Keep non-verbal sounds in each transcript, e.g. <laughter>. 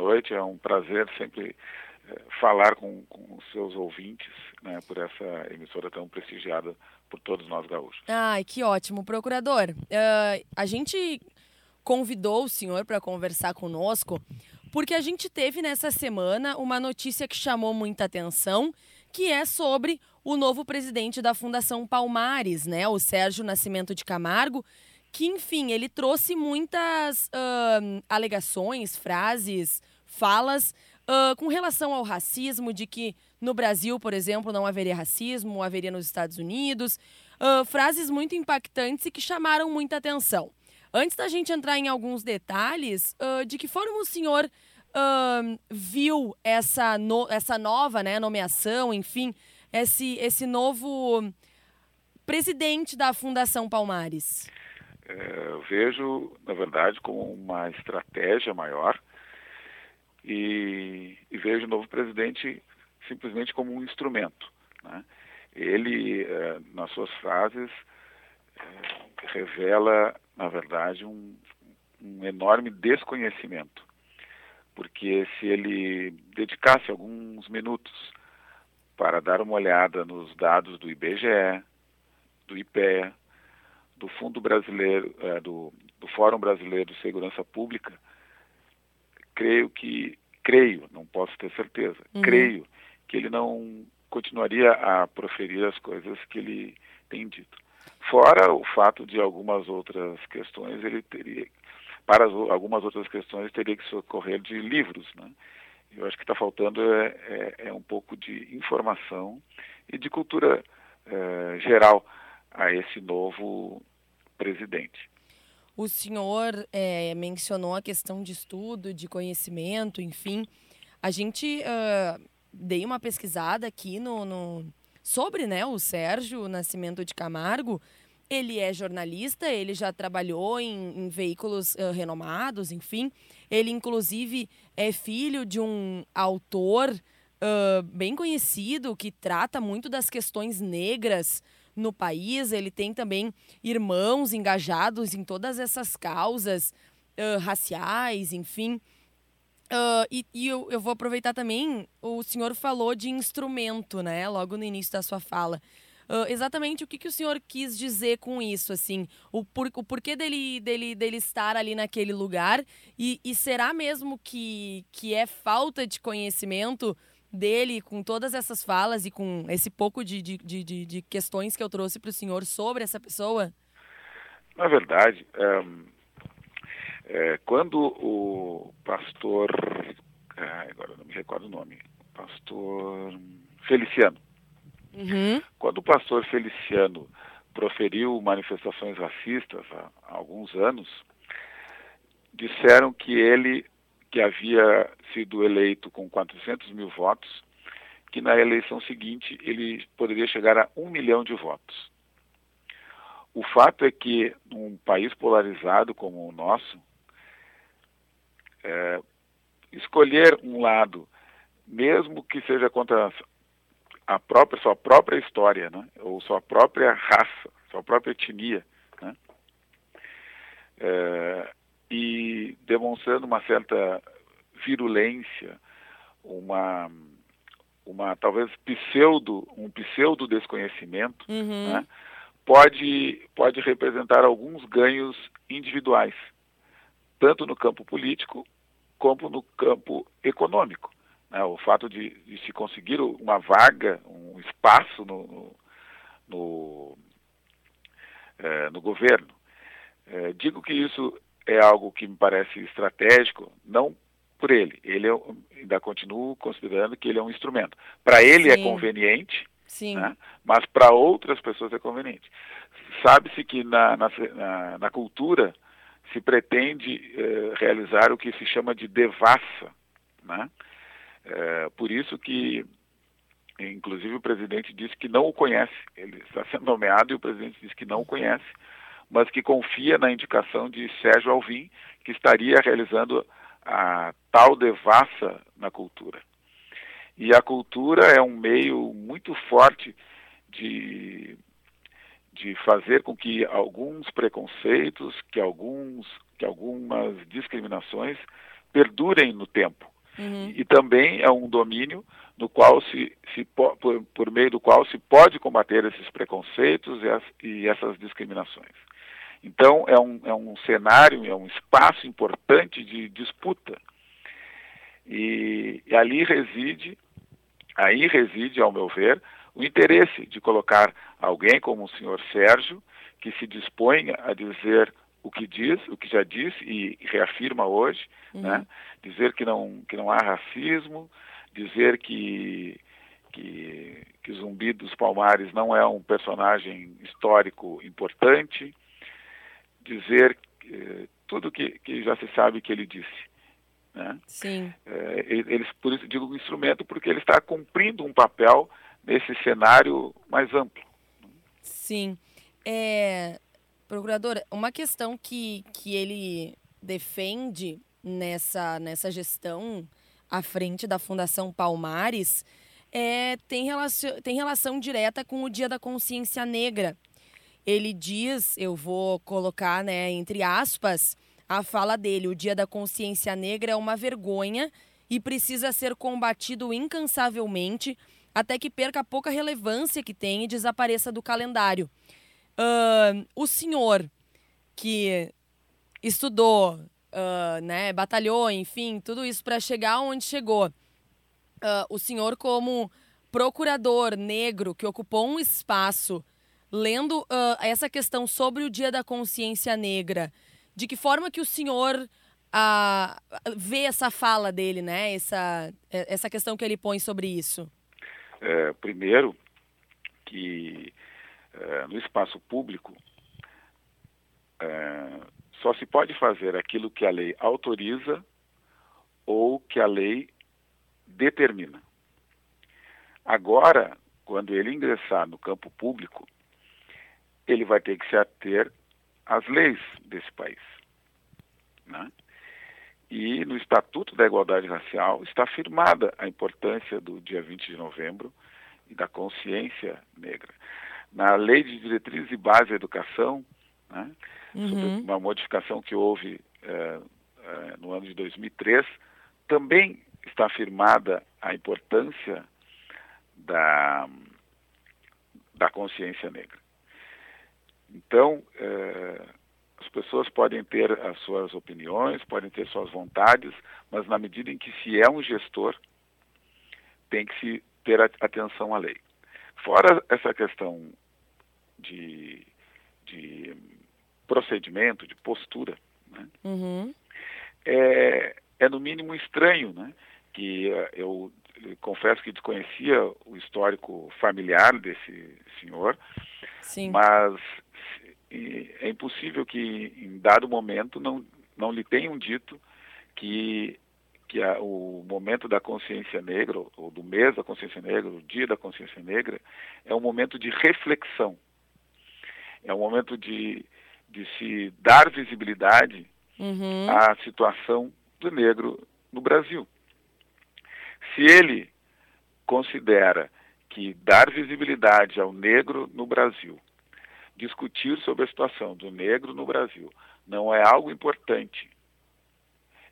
noite. É um prazer sempre eh, falar com, com os seus ouvintes, né, por essa emissora tão prestigiada por todos nós gaúchos. Ai, que ótimo, procurador. Uh, a gente convidou o senhor para conversar conosco porque a gente teve nessa semana uma notícia que chamou muita atenção, que é sobre o novo presidente da Fundação Palmares, né, o Sérgio Nascimento de Camargo, que, enfim, ele trouxe muitas uh, alegações, frases, falas uh, com relação ao racismo, de que no Brasil, por exemplo, não haveria racismo, haveria nos Estados Unidos. Uh, frases muito impactantes e que chamaram muita atenção. Antes da gente entrar em alguns detalhes, uh, de que forma o senhor viu essa, no, essa nova né, nomeação, enfim, esse, esse novo presidente da Fundação Palmares? É, eu vejo, na verdade, como uma estratégia maior e, e vejo o novo presidente simplesmente como um instrumento. Né? Ele, é, nas suas frases, é, revela na verdade, um, um enorme desconhecimento. Porque se ele dedicasse alguns minutos para dar uma olhada nos dados do IBGE, do IPEA, do Fundo Brasileiro, é, do, do Fórum Brasileiro de Segurança Pública, creio que, creio, não posso ter certeza, uhum. creio que ele não continuaria a proferir as coisas que ele tem dito. Fora o fato de algumas outras questões, ele teria, para as, algumas outras questões, teria que socorrer de livros, né? Eu acho que está faltando é, é, é, um pouco de informação e de cultura é, geral a esse novo presidente. O senhor é, mencionou a questão de estudo, de conhecimento, enfim. A gente uh, dei uma pesquisada aqui no, no sobre né, o Sérgio Nascimento de Camargo. Ele é jornalista, ele já trabalhou em, em veículos uh, renomados, enfim. Ele, inclusive, é filho de um autor uh, bem conhecido que trata muito das questões negras no país. Ele tem também irmãos engajados em todas essas causas uh, raciais, enfim. Uh, e, e eu, eu, vou aproveitar também, o senhor falou de instrumento, né? Logo no início da sua fala. Uh, exatamente o que, que o senhor quis dizer com isso, assim? O, por, o porquê dele, dele, dele estar ali naquele lugar? E, e será mesmo que, que é falta de conhecimento dele com todas essas falas e com esse pouco de, de, de, de questões que eu trouxe para o senhor sobre essa pessoa? Na verdade, um é, quando o pastor, agora não me recordo o nome, pastor Feliciano, uhum. quando o pastor Feliciano proferiu manifestações racistas há, há alguns anos, disseram que ele, que havia sido eleito com 400 mil votos, que na eleição seguinte ele poderia chegar a um milhão de votos. O fato é que, num país polarizado como o nosso, é, escolher um lado, mesmo que seja contra a própria sua própria história, né, ou sua própria raça, sua própria etnia, né, é, e demonstrando uma certa virulência, uma uma talvez pseudo um pseudo desconhecimento, uhum. né, pode pode representar alguns ganhos individuais tanto no campo político como no campo econômico. Né? O fato de, de, se conseguir uma vaga, um espaço no, no, no, é, no governo. É, digo que isso é algo que me parece estratégico, não por ele. Ele é, ainda continuo considerando que ele é um instrumento. Para ele é Sim. é conveniente, né? mas para outras pessoas é conveniente. Sabe-se que na, na, na, na cultura se pretende eh, realizar o que se chama de devassa. Né? Eh, por isso que, inclusive, o presidente disse que não o conhece. Ele está sendo nomeado e o presidente disse que não o conhece, mas que confia na indicação de Sérgio Alvim, que estaria realizando a tal devassa na cultura. E a cultura é um meio muito forte de de fazer com que alguns preconceitos, que alguns que algumas discriminações perdurem no tempo. Uhum. E também é um domínio no qual se, se por, por, meio do qual se pode combater esses preconceitos e, as, e essas discriminações. Então é um, é um cenário, é um espaço importante de disputa. E, e ali reside, aí reside, ao meu ver, o interesse de colocar alguém como o senhor Sérgio, que se dispõe a dizer o que diz, o que já disse e reafirma hoje, uhum. né? dizer que não, que não há racismo, dizer que, que, que Zumbi dos Palmares não é um personagem histórico importante, dizer eh, tudo que, que já se sabe que ele disse. Né? Sim. É, eles, por isso digo instrumento, porque ele está cumprindo um papel nesse cenário mais amplo. Sim. É, procurador, uma questão que, que ele defende nessa, nessa gestão à frente da Fundação Palmares é, tem, relação, tem relação direta com o Dia da Consciência Negra. Ele diz, eu vou colocar né, entre aspas, a fala dele: o Dia da Consciência Negra é uma vergonha e precisa ser combatido incansavelmente até que perca a pouca relevância que tem e desapareça do calendário. Uh, o senhor que estudou, uh, né, batalhou, enfim, tudo isso para chegar onde chegou. Uh, o senhor, como procurador negro que ocupou um espaço, lendo essa questão sobre o Dia da Consciência Negra, de que forma que o senhor vê essa fala dele, né? Essa, essa questão que ele põe sobre isso? É, primeiro, que é, no espaço público é, só se pode fazer aquilo que a lei autoriza ou que a lei determina. Agora, quando ele ingressar no campo público, ele vai ter que se ater às leis desse país. Né? E no Estatuto da Igualdade Racial está afirmada a importância do dia 20 de novembro e da consciência negra. Na Lei de Diretrizes e Base da Educação, né, uhum. uma modificação que houve é, é, no ano de 2003, também está afirmada a importância da, da consciência negra. Então, é, as pessoas podem ter as suas opiniões, podem ter suas vontades, mas na medida em que se é um gestor, tem que se ter atenção à lei. Fora essa questão de, de procedimento, de postura, né? uhum. é, é no mínimo estranho, né? que uh, eu confesso que desconhecia o histórico familiar desse senhor, Sim. mas é impossível que em dado momento não, não lhe tenham dito que, que a, o momento da consciência negra, ou do mês da consciência negra, o dia da consciência negra, é um momento de reflexão. É um momento de, de se dar visibilidade uhum. à situação do negro no Brasil. Se ele considera que dar visibilidade ao negro no Brasil discutir sobre a situação do negro no Brasil não é algo importante,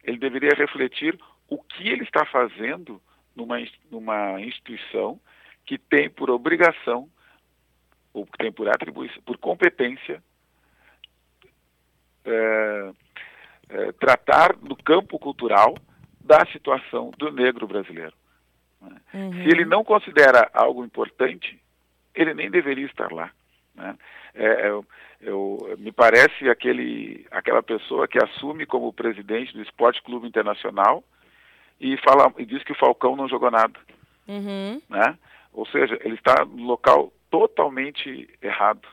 ele deveria refletir o que ele está fazendo numa, numa instituição que tem por obrigação, ou que tem por atribuição, por competência, é, é, tratar no campo cultural da situação do negro brasileiro. Né? Uhum. Se ele não considera algo importante, ele nem deveria estar lá. Né? É, eu, eu, me parece aquele, aquela pessoa que assume como presidente do Esporte Clube Internacional e, fala, e diz que o Falcão não jogou nada. Uhum. Né? Ou seja, ele está no local totalmente errado.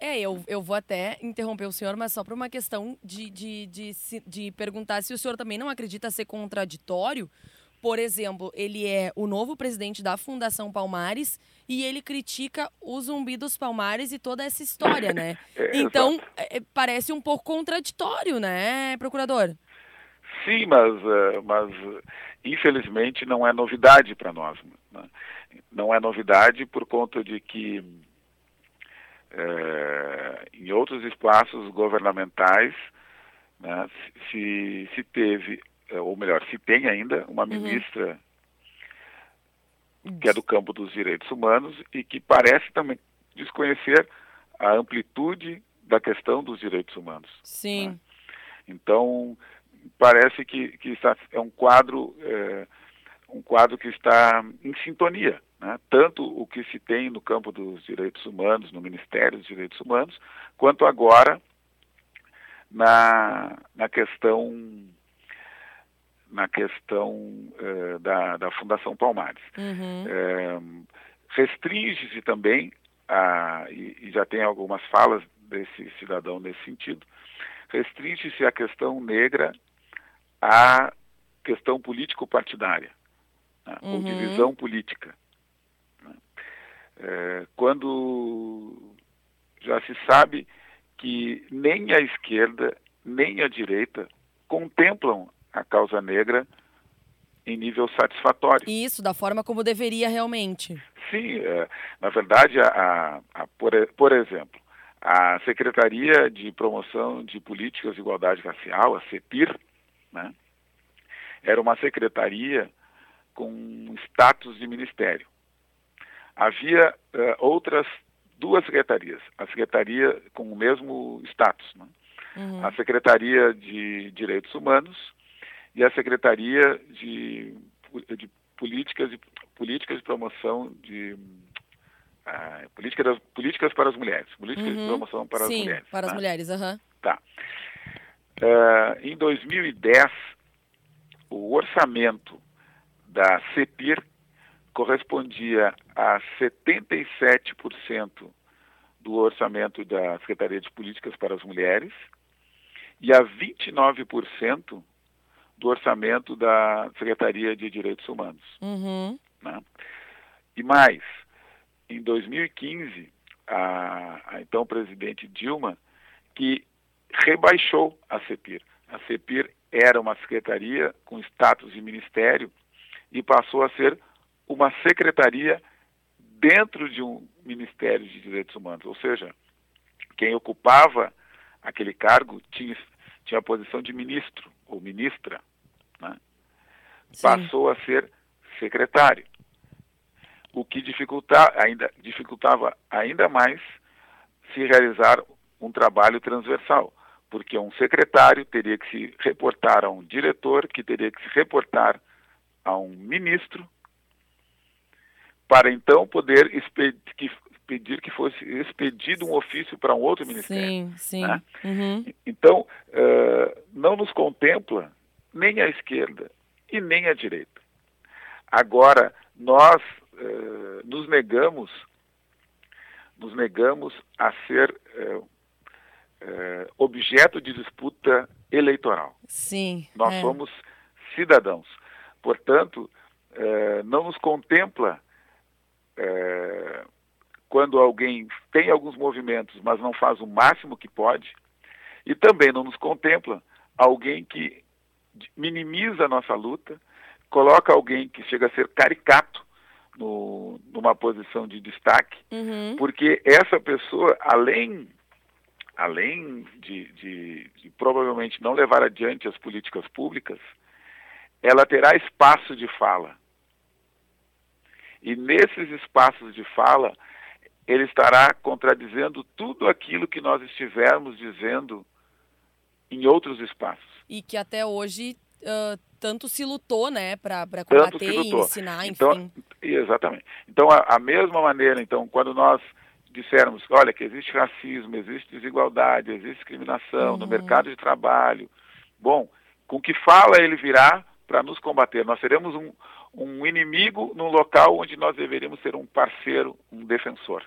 É, eu, eu vou até interromper o senhor, mas só para uma questão de, de, de, de perguntar se o senhor também não acredita ser contraditório por exemplo, ele é o novo presidente da Fundação Palmares e ele critica o Zumbi dos Palmares e toda essa história, né? <laughs> é, então, é, parece um pouco contraditório, né, procurador? Sim, mas, uh, mas infelizmente não é novidade para nós. Né? Não é novidade por conta de que uh, em outros espaços governamentais né, se, se teve é, ou melhor, se tem ainda uma uhum. ministra que é do campo dos direitos humanos e que parece também desconhecer a amplitude da questão dos direitos humanos. Sim. Né? Então, parece que, que está, é um quadro é, um quadro que está em sintonia, né? tanto o que se tem no campo dos direitos humanos, no Ministério dos Direitos Humanos, quanto agora na, na questão na questão eh, da, da Fundação Palmares. Uhum. Eh, Restringe-se também, a, e, e, já tem algumas falas desse cidadão nesse sentido, restringe-se a questão negra à questão político-partidária, né, uhum. ou divisão política. Né. É, quando já se sabe que nem a esquerda nem a direita contemplam a causa negra em nível satisfatório. Isso, da forma como deveria realmente. Sim, é, na verdade, a, a, por, por exemplo, a Secretaria de Promoção de Políticas de Igualdade Racial, a CEPIR, né, era uma secretaria com status de ministério. Havia uh, outras duas secretarias, a secretaria com o mesmo status, né? uhum. a Secretaria de Direitos Humanos e a Secretaria de, de Políticas, de, Políticas de Promoção de uh, políticas, políticas para as mulheres, políticas uhum. de promoção para Sim, as mulheres. para né? as mulheres, uhum. Tá. Uh, em 2010, o orçamento da CEPIR correspondia a 77% do orçamento da Secretaria de Políticas para as Mulheres e a 29% do orçamento da Secretaria de Direitos Humanos. Uhum. Né? E mais, em 2015, a, a então presidente Dilma, que rebaixou a CEPIR. A CEPIR era uma secretaria com status de ministério e passou a ser uma secretaria dentro de um Ministério de Direitos Humanos, ou seja, quem ocupava aquele cargo tinha, tinha a posição de ministro ou ministra, né? passou a ser secretário, o que dificulta, ainda, dificultava ainda mais se realizar um trabalho transversal, porque um secretário teria que se reportar a um diretor, que teria que se reportar a um ministro, para então poder que, pedir que fosse expedido um ofício para um outro ministério. Sim, sim. Né? Uhum. Então, uh, não nos contempla nem a esquerda e nem a direita. Agora, nós uh, nos negamos, nos negamos a ser uh, objeto de disputa eleitoral. Sim. Nós é. somos cidadãos. Portanto, não nos contempla quando alguém tem alguns movimentos, mas não faz o máximo que pode, e também não nos contempla alguém que minimiza a nossa luta, coloca alguém que chega a ser caricato no, numa posição de destaque, uhum. porque essa pessoa, além, além de, de, de provavelmente não levar adiante as políticas públicas, ela terá espaço de fala e nesses espaços de fala, ele estará contradizendo tudo aquilo que nós estivermos dizendo em outros espaços. E que até hoje uh, tanto se lutou, né, para combater e ensinar, então, enfim. Exatamente. Então, a, a mesma maneira, então, quando nós dissermos, olha, que existe racismo, existe desigualdade, existe discriminação uhum. no mercado de trabalho, bom, com que fala ele virá para nos combater? Nós seremos um, um inimigo num local onde nós deveríamos ser um parceiro, um defensor.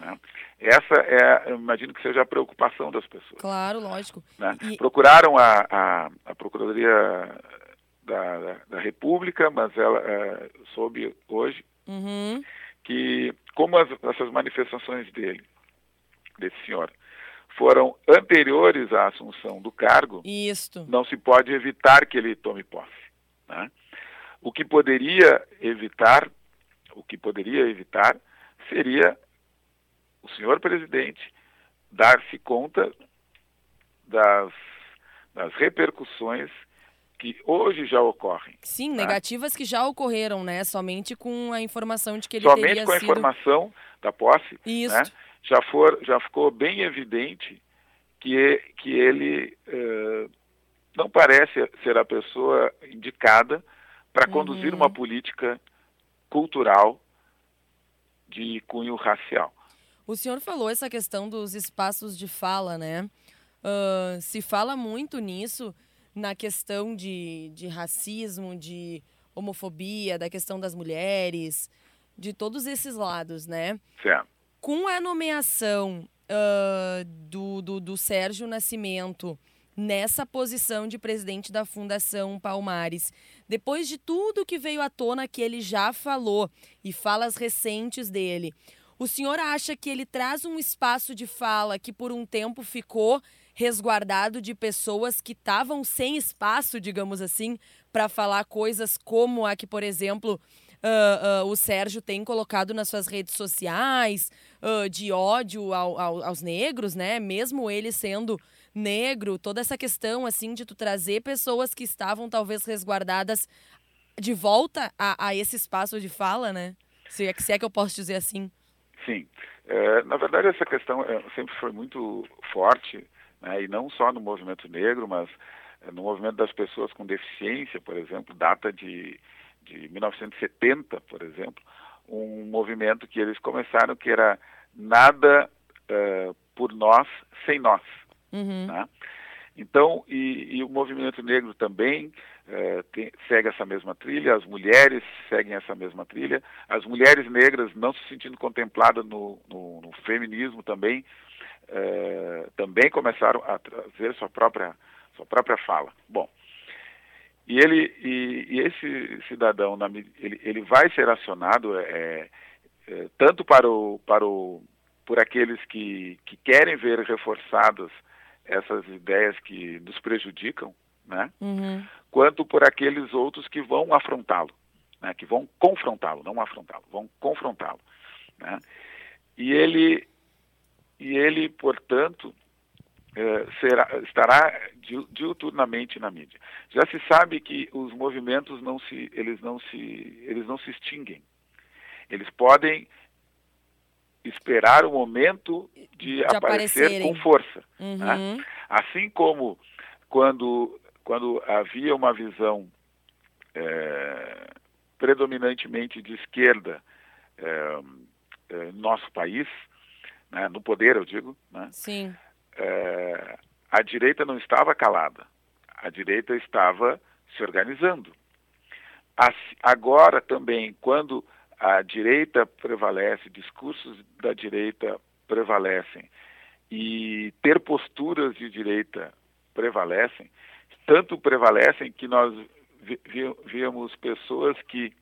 Né? Essa é, eu imagino que seja a preocupação das pessoas. Claro, lógico. Né? E... Procuraram a, a, a Procuradoria da, da, da, República, mas ela é, soube hoje uhum. que, como as, essas manifestações dele, desse senhor, foram anteriores à assunção do cargo, Isto. não se pode evitar que ele tome posse. Né? O que poderia evitar, o que poderia evitar seria o senhor presidente dar-se conta das, das repercussões que hoje já ocorrem. Sim, né? negativas que já ocorreram, né? Somente com a informação de que ele Somente teria com a sido... informação da posse, Isso. né? já, for, já ficou bem evidente que, que ele uh, não parece ser a pessoa indicada para uhum. conduzir uma política cultural de cunho racial. O senhor falou essa questão dos espaços de fala, né? Uh, se fala muito nisso na questão de, de racismo, de homofobia, da questão das mulheres, de todos esses lados, né? Certo. Com a nomeação uh, do, do, do Sérgio Nascimento nessa posição de presidente da Fundação Palmares, depois de tudo que veio à tona que ele já falou e falas recentes dele, o senhor acha que ele traz um espaço de fala que por um tempo ficou resguardado de pessoas que estavam sem espaço, digamos assim, para falar coisas como a que, por exemplo, uh, uh, o Sérgio tem colocado nas suas redes sociais, uh, de ódio ao, ao, aos negros, né? Mesmo ele sendo negro, toda essa questão assim de tu trazer pessoas que estavam talvez resguardadas de volta a, a esse espaço de fala, né? Se é, se é que eu posso dizer assim. Sim. É, na verdade, essa questão é, sempre foi muito forte né, e não só no movimento negro, mas eh, no movimento das pessoas com deficiência, por exemplo, data de, de 1970, por exemplo, um movimento que eles começaram que era nada uh, por nós sem nós. Uhum. Né? Então, e, e, o movimento negro também uh, tem, segue essa mesma trilha, as mulheres seguem essa mesma trilha, as mulheres negras não se sentindo contempladas no, no, no feminismo também, eh, também começaram a trazer sua própria, sua própria fala. Bom, e ele e, e esse cidadão na, ele, ele vai ser acionado é, é, tanto para o para o por aqueles que, que querem ver reforçadas essas ideias que nos prejudicam, né? Uhum. Quanto por aqueles outros que vão afrontá-lo, né? Que vão confrontá-lo, não afrontá-lo, vão confrontá-lo, né? E ele e ele, portanto, é, será, estará diuturnamente na mídia. Já se sabe que os movimentos não se, eles não se, eles não se extinguem. Eles podem esperar o momento de, de aparecer com força. Uhum. Né? Assim como quando, quando havia uma visão é, predominantemente de esquerda é, é, no nosso país, né, no poder, eu digo, né, Sim. É, a direita não estava calada, a direita estava se organizando. agora também, quando a direita prevalece, discursos da direita prevalecem e ter posturas de direita prevalecem, tanto prevalecem que nós víamos pessoas que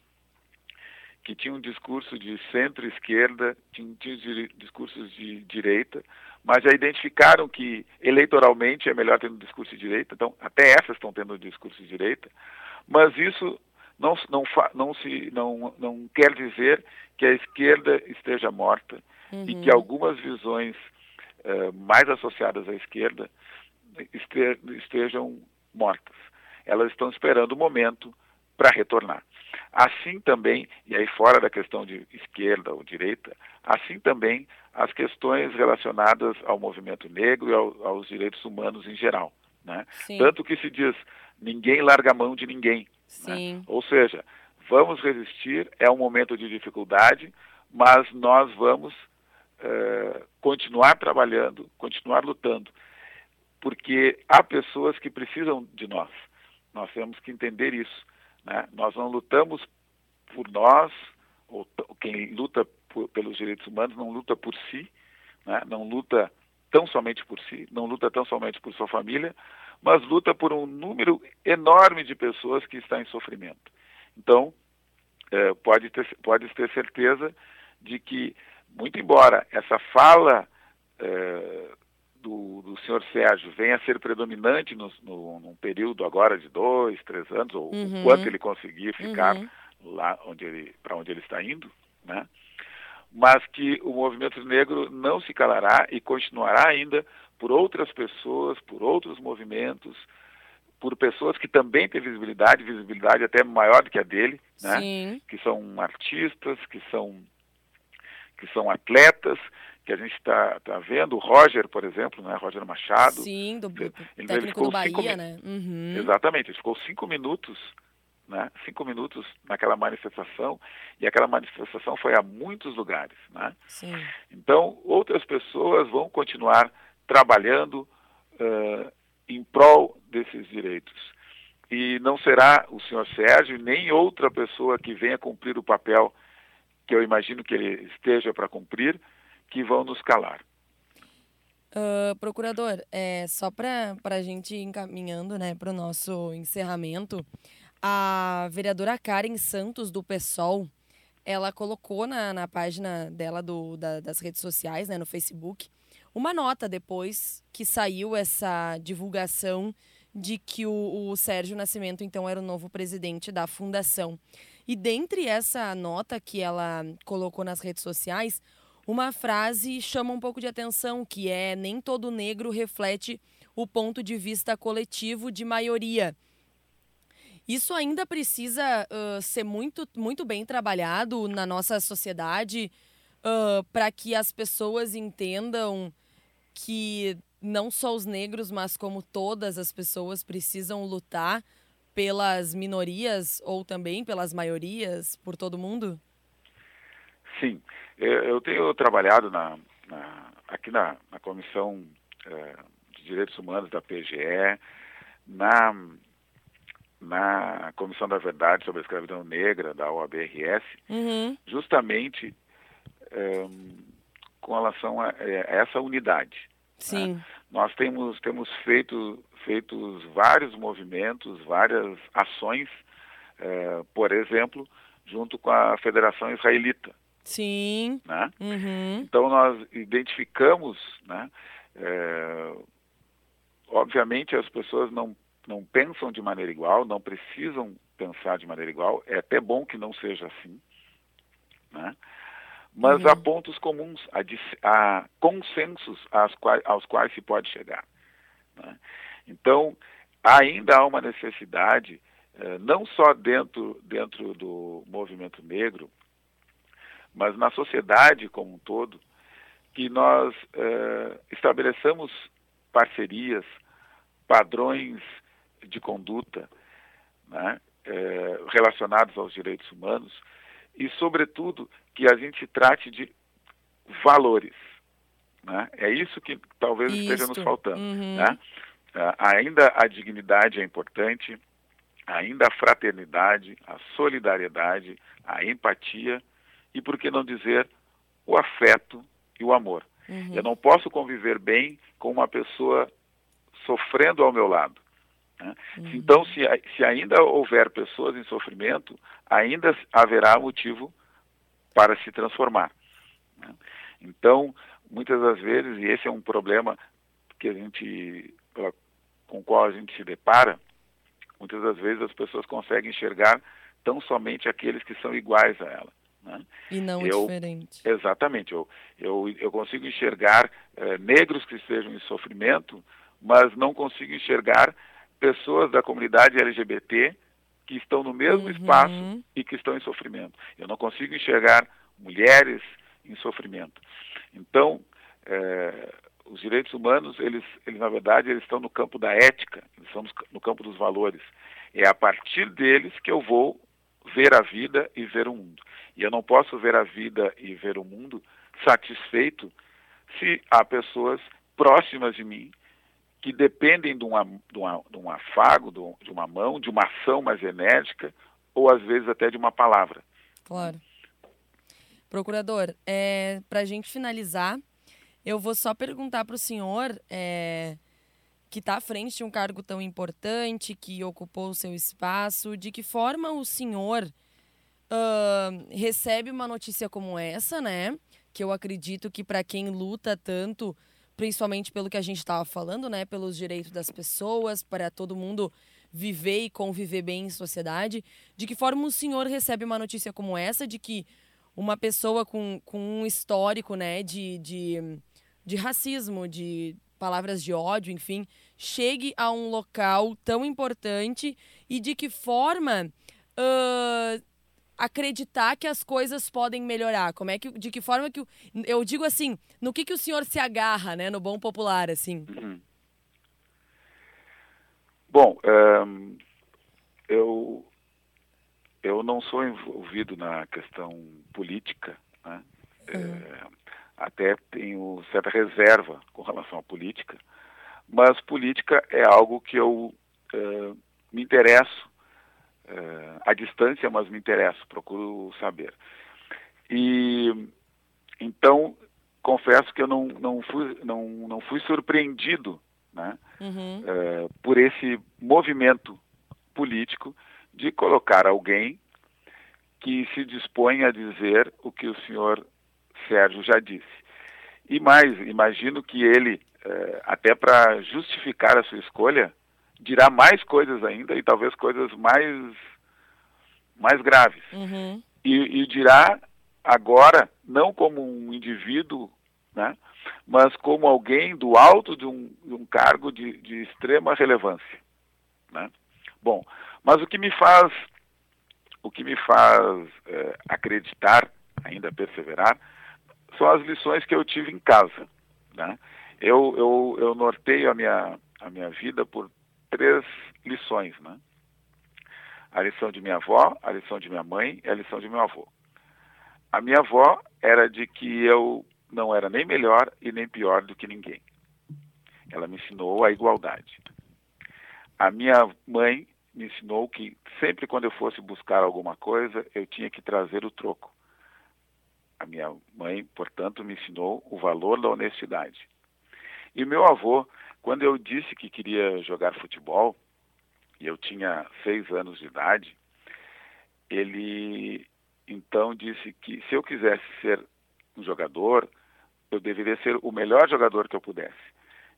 que tinha um discurso de centro-esquerda, tinha, tinha discursos de direita, mas já identificaram que eleitoralmente é melhor ter um discurso de direita, então até essas estão tendo um discurso de direita, mas isso não, não, não, se, não, não quer dizer que a esquerda esteja morta uhum. e que algumas visões uh, mais associadas à esquerda estejam mortas. Elas estão esperando o momento para retornar. Assim também, e aí fora da questão de esquerda ou direita, assim também as questões relacionadas ao movimento negro e ao, aos direitos humanos em geral. Né? Tanto que se diz, ninguém larga a mão de ninguém. Né? Ou seja, vamos resistir, é um momento de dificuldade, mas nós vamos uh, continuar trabalhando, continuar lutando, porque há pessoas que precisam de nós. Nós temos que entender isso. Né? Nós não lutamos por nós, ou quem luta por, pelos direitos humanos não luta por si, né? não luta tão somente por si, não luta tão somente por sua família, mas luta por um número enorme de pessoas que está em sofrimento. Então, é, pode, ter, pode ter certeza de que, muito embora essa fala é, do, do senhor Sérgio venha a ser predominante no, no, num período agora de dois, três anos, ou uhum. quanto ele conseguir ficar uhum. lá onde ele, para onde ele está indo, né? mas que o movimento negro não se calará e continuará ainda por outras pessoas, por outros movimentos, por pessoas que também têm visibilidade, visibilidade até maior do que a dele, né? Sim. Que são artistas, que são que são atletas, que a gente está tá vendo, o Roger, por exemplo, né? Roger Machado. Sim, do, do ele, técnico ele ficou do Bahia, cinco, né? Uhum. Exatamente, ele ficou cinco minutos, né? Cinco minutos naquela manifestação e aquela manifestação foi a muitos lugares, né? Sim. Então, outras pessoas vão continuar trabalhando uh, em prol desses direitos. E não será o senhor Sérgio nem outra pessoa que venha cumprir o papel que eu imagino que ele esteja para cumprir, que vão nos calar. Uh, procurador, é, só para a gente ir encaminhando né, para o nosso encerramento, a vereadora Karen Santos, do PSOL, ela colocou na, na página dela do, da, das redes sociais, né, no Facebook, uma nota depois que saiu essa divulgação de que o, o Sérgio Nascimento, então, era o novo presidente da fundação. E dentre essa nota que ela colocou nas redes sociais, uma frase chama um pouco de atenção, que é nem todo negro reflete o ponto de vista coletivo de maioria. Isso ainda precisa uh, ser muito, muito bem trabalhado na nossa sociedade uh, para que as pessoas entendam que não só os negros, mas como todas as pessoas precisam lutar pelas minorias ou também pelas maiorias, por todo mundo? Sim, eu tenho trabalhado na, na, aqui na, na Comissão é, de Direitos Humanos da PGE, na, na Comissão da Verdade sobre a Escravidão Negra da OABRS, uhum. justamente é, com relação a, é, a essa unidade. Sim. Né? Nós temos, temos feito, feito vários movimentos, várias ações, é, por exemplo, junto com a Federação Israelita. Sim. Né? Uhum. Então nós identificamos, né? É, obviamente as pessoas não, não pensam de maneira igual, não precisam pensar de maneira igual, é até bom que não seja assim, né? mas uhum. há pontos comuns, há, há consensos aos quais, aos quais, se pode chegar. Né? Então, ainda há uma necessidade, eh, não só dentro, dentro do movimento negro, mas na sociedade como um todo, que nós eh, estabeleçamos parcerias, padrões de conduta né, eh, relacionados aos direitos humanos e, sobretudo, que a gente trate de valores. Né? É isso que talvez isso. esteja nos faltando. Uhum. Né? Ainda a dignidade é importante, ainda a fraternidade, a solidariedade, a empatia e, por que não dizer, o afeto e o amor. Uhum. Eu não posso conviver bem com uma pessoa sofrendo ao meu lado. Né? Uhum. Então, se, se ainda houver pessoas em sofrimento, ainda haverá motivo para se transformar. Né? Então, muitas das vezes, e esse é um problema que a gente, com o qual a gente se depara, muitas das vezes as pessoas conseguem enxergar tão somente aqueles que são iguais a ela. Né? E não eu, diferente. Exatamente. Eu, eu, eu consigo enxergar eh, negros que estejam em sofrimento, mas não consigo enxergar pessoas da comunidade LGBT que estão no mesmo uhum. espaço e que estão em sofrimento. Eu não consigo enxergar mulheres em sofrimento. Então, é, os direitos humanos, eles, eles, na verdade, eles estão no campo da ética, eles estão no campo dos valores. É a partir deles que eu vou ver a vida e ver o mundo. E eu não posso ver a vida e ver o mundo satisfeito se há pessoas próximas de mim que dependem de, uma, de, uma, de um afago, de uma mão, de uma ação mais enérgica, ou às vezes até de uma palavra. Claro. Procurador, é, para a gente finalizar, eu vou só perguntar para o senhor, é, que está à frente de um cargo tão importante, que ocupou o seu espaço, de que forma o senhor uh, recebe uma notícia como essa, né? Que eu acredito que para quem luta tanto principalmente pelo que a gente estava falando, né? Pelos direitos das pessoas, para todo mundo viver e conviver bem em sociedade. De que forma o senhor recebe uma notícia como essa, de que uma pessoa com, com um histórico, né, de, de, de racismo, de palavras de ódio, enfim, chegue a um local tão importante e de que forma uh, acreditar que as coisas podem melhorar? Como é que, de que forma que eu digo assim, no que que o senhor se agarra, né, no bom popular, assim? Uhum. Bom, um, eu eu não sou envolvido na questão política, né? Uhum. É, até tenho certa reserva com relação à política, mas política é algo que eu é, me interesso é, à distância, mas me interesso, procuro saber. E então confesso que eu não, não, fui, não, não fui surpreendido né, uhum. é, por esse movimento político de colocar alguém que se dispõe a dizer o que o senhor Sérgio já disse. E mais, imagino que ele, é, até para justificar a sua escolha, dirá mais coisas ainda e talvez coisas mais, mais graves. Uhum. E, e dirá agora, não como um indivíduo, né, mas como alguém do alto de um, de um cargo de, de, extrema relevância. Né? Bom, mas o que me faz, o que me faz é, acreditar, ainda perseverar, são as lições que eu tive em casa. Né? Eu, eu, eu norteio a minha, a minha vida por três lições. Né? A lição de minha avó, a lição de minha mãe e a lição de meu avô. A minha avó era de que eu não era nem melhor e nem pior do que ninguém. Ela me ensinou a igualdade. A minha mãe me ensinou que sempre quando eu fosse buscar alguma coisa, eu tinha que trazer o troco. A minha mãe, portanto, me ensinou o valor da honestidade. E meu avô, quando eu disse que queria jogar futebol, e eu tinha seis anos de idade, ele então disse que se eu quisesse ser um jogador, eu deveria ser o melhor jogador que eu pudesse.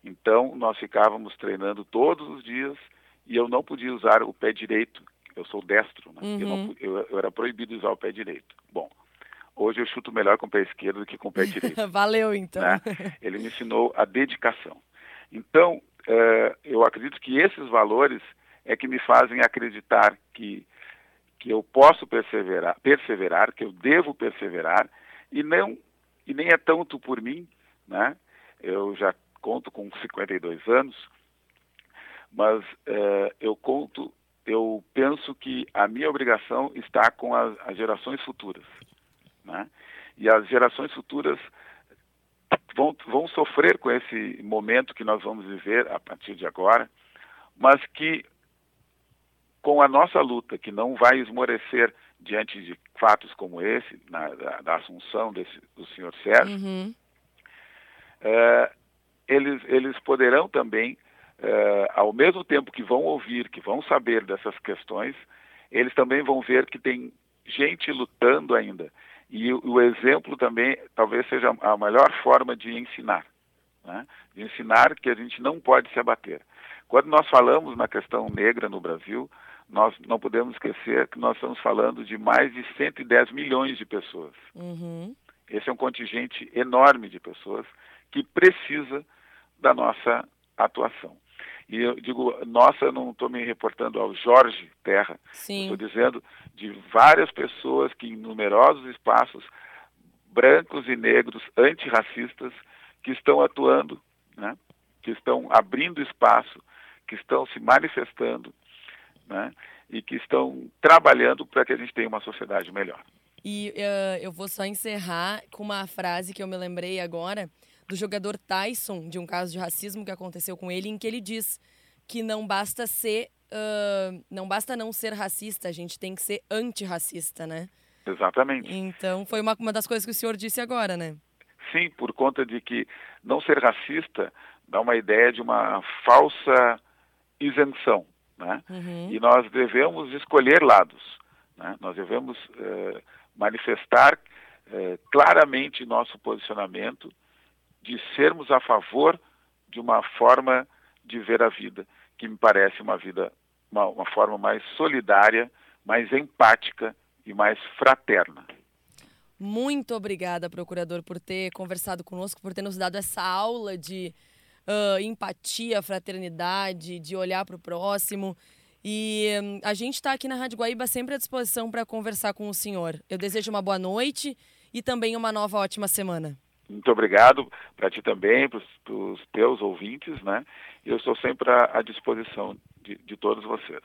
Então, nós ficávamos treinando todos os dias e eu não podia usar o pé direito. Eu sou destro, né? Uhum. eu, não, uhum. eu, eu, era proibido usar o pé direito. Bom, hoje eu chuto melhor com o pé esquerdo do que com o pé direito. <laughs> Valeu, então. Né? Ele me ensinou a dedicação. Então, uh, eu acredito que esses valores é que me fazem acreditar que, que eu posso perseverar, perseverar, que eu devo perseverar, e não e nem é tanto por mim, né? Eu já conto com 52 anos, mas uh, eu conto, eu penso que a minha obrigação está com as, as gerações futuras, né? E as gerações futuras vão, vão sofrer com esse momento que nós vamos viver a partir de agora, mas que com a nossa luta, que não vai esmorecer diante de fatos como esse, na, da, da, assunção desse, do senhor Sérgio, uhum. é, eles, eles poderão também, é, ao mesmo tempo que vão ouvir, que vão saber dessas questões, eles também vão ver que tem gente lutando ainda. E o, o exemplo também talvez seja a melhor forma de ensinar. Né? De ensinar que a gente não pode se abater. Quando nós falamos na questão negra no Brasil, nós não podemos esquecer que nós estamos falando de mais de 110 milhões de pessoas. Uhum. Esse é um contingente enorme de pessoas que precisa da nossa atuação. E eu digo, nossa, não estou me reportando ao Jorge Terra. Estou dizendo de várias pessoas que em numerosos espaços, brancos e negros, antirracistas, que estão atuando, né? que estão abrindo espaço, que estão se manifestando, né? e que estão trabalhando para que a gente tenha uma sociedade melhor. E uh, eu vou só encerrar com uma frase que eu me lembrei agora do jogador Tyson, de um caso de racismo que aconteceu com ele, em que ele diz que não basta ser, uh, não basta não ser racista, a gente tem que ser antirracista, né? Exatamente. Então foi uma, uma das coisas que o senhor disse agora, né? Sim, por conta de que não ser racista dá uma ideia de uma falsa isenção. Né? Uhum. E nós devemos escolher lados. Né? Nós devemos eh, manifestar eh, claramente nosso posicionamento de sermos a favor de uma forma de ver a vida, que me parece uma vida, uma, uma forma mais solidária, mais empática e mais fraterna. Muito obrigada, procurador, por ter conversado conosco, por ter nos dado essa aula de uh, empatia, fraternidade, de olhar para o próximo. E um, a gente está aqui na Rádio Guaíba sempre à disposição para conversar com o senhor. Eu desejo uma boa noite e também uma nova ótima semana. Muito obrigado para ti também, para os teus ouvintes, né? Eu estou sempre à, à disposição de, de todos vocês.